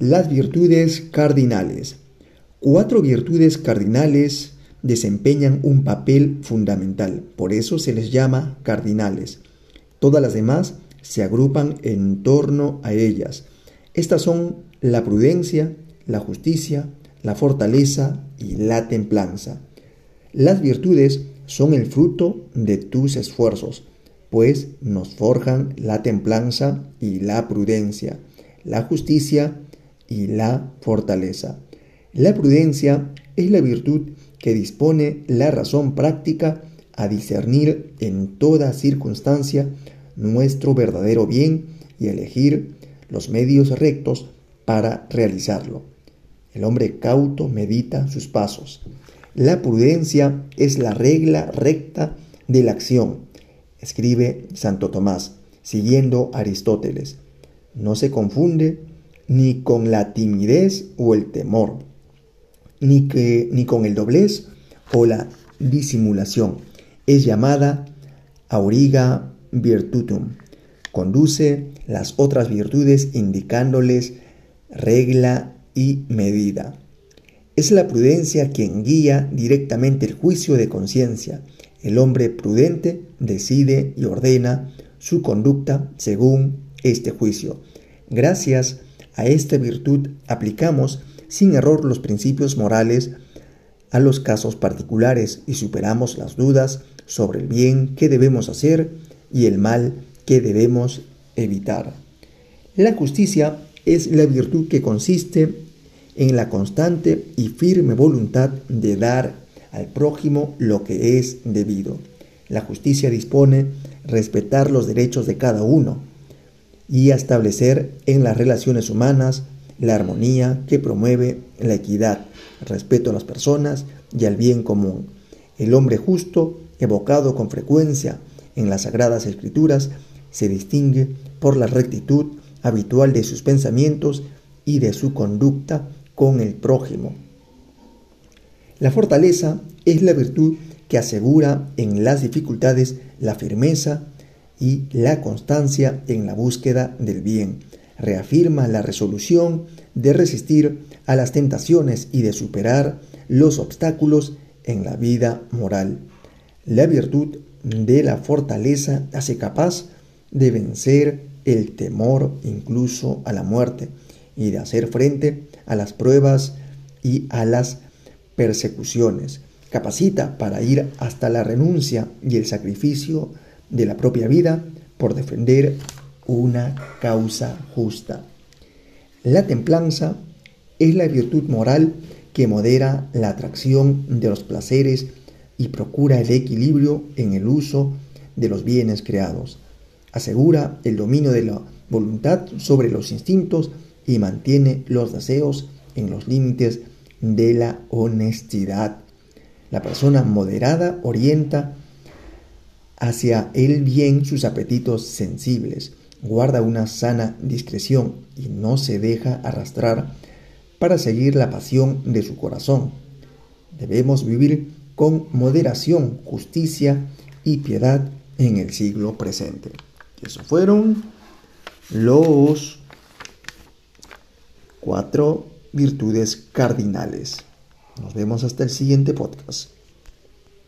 Las virtudes cardinales. Cuatro virtudes cardinales desempeñan un papel fundamental, por eso se les llama cardinales. Todas las demás se agrupan en torno a ellas. Estas son la prudencia, la justicia, la fortaleza y la templanza. Las virtudes son el fruto de tus esfuerzos, pues nos forjan la templanza y la prudencia, la justicia y la fortaleza. La prudencia es la virtud que dispone la razón práctica a discernir en toda circunstancia nuestro verdadero bien y elegir los medios rectos para realizarlo. El hombre cauto medita sus pasos. La prudencia es la regla recta de la acción, escribe Santo Tomás, siguiendo Aristóteles. No se confunde ni con la timidez o el temor, ni, que, ni con el doblez o la disimulación. Es llamada auriga virtutum. Conduce las otras virtudes indicándoles regla y medida. Es la prudencia quien guía directamente el juicio de conciencia. El hombre prudente decide y ordena su conducta según este juicio. Gracias a esta virtud aplicamos sin error los principios morales a los casos particulares y superamos las dudas sobre el bien que debemos hacer y el mal que debemos evitar. La justicia es la virtud que consiste en la constante y firme voluntad de dar al prójimo lo que es debido. La justicia dispone respetar los derechos de cada uno y establecer en las relaciones humanas la armonía que promueve la equidad, respeto a las personas y al bien común. El hombre justo, evocado con frecuencia en las sagradas escrituras, se distingue por la rectitud habitual de sus pensamientos y de su conducta con el prójimo. La fortaleza es la virtud que asegura en las dificultades la firmeza y la constancia en la búsqueda del bien. Reafirma la resolución de resistir a las tentaciones y de superar los obstáculos en la vida moral. La virtud de la fortaleza hace capaz de vencer el temor incluso a la muerte y de hacer frente a las pruebas y a las persecuciones. Capacita para ir hasta la renuncia y el sacrificio de la propia vida por defender una causa justa. La templanza es la virtud moral que modera la atracción de los placeres y procura el equilibrio en el uso de los bienes creados. Asegura el dominio de la voluntad sobre los instintos y mantiene los deseos en los límites de la honestidad. La persona moderada orienta hacia el bien sus apetitos sensibles, guarda una sana discreción y no se deja arrastrar para seguir la pasión de su corazón. Debemos vivir con moderación, justicia y piedad en el siglo presente. Esos fueron los cuatro virtudes cardinales. Nos vemos hasta el siguiente podcast.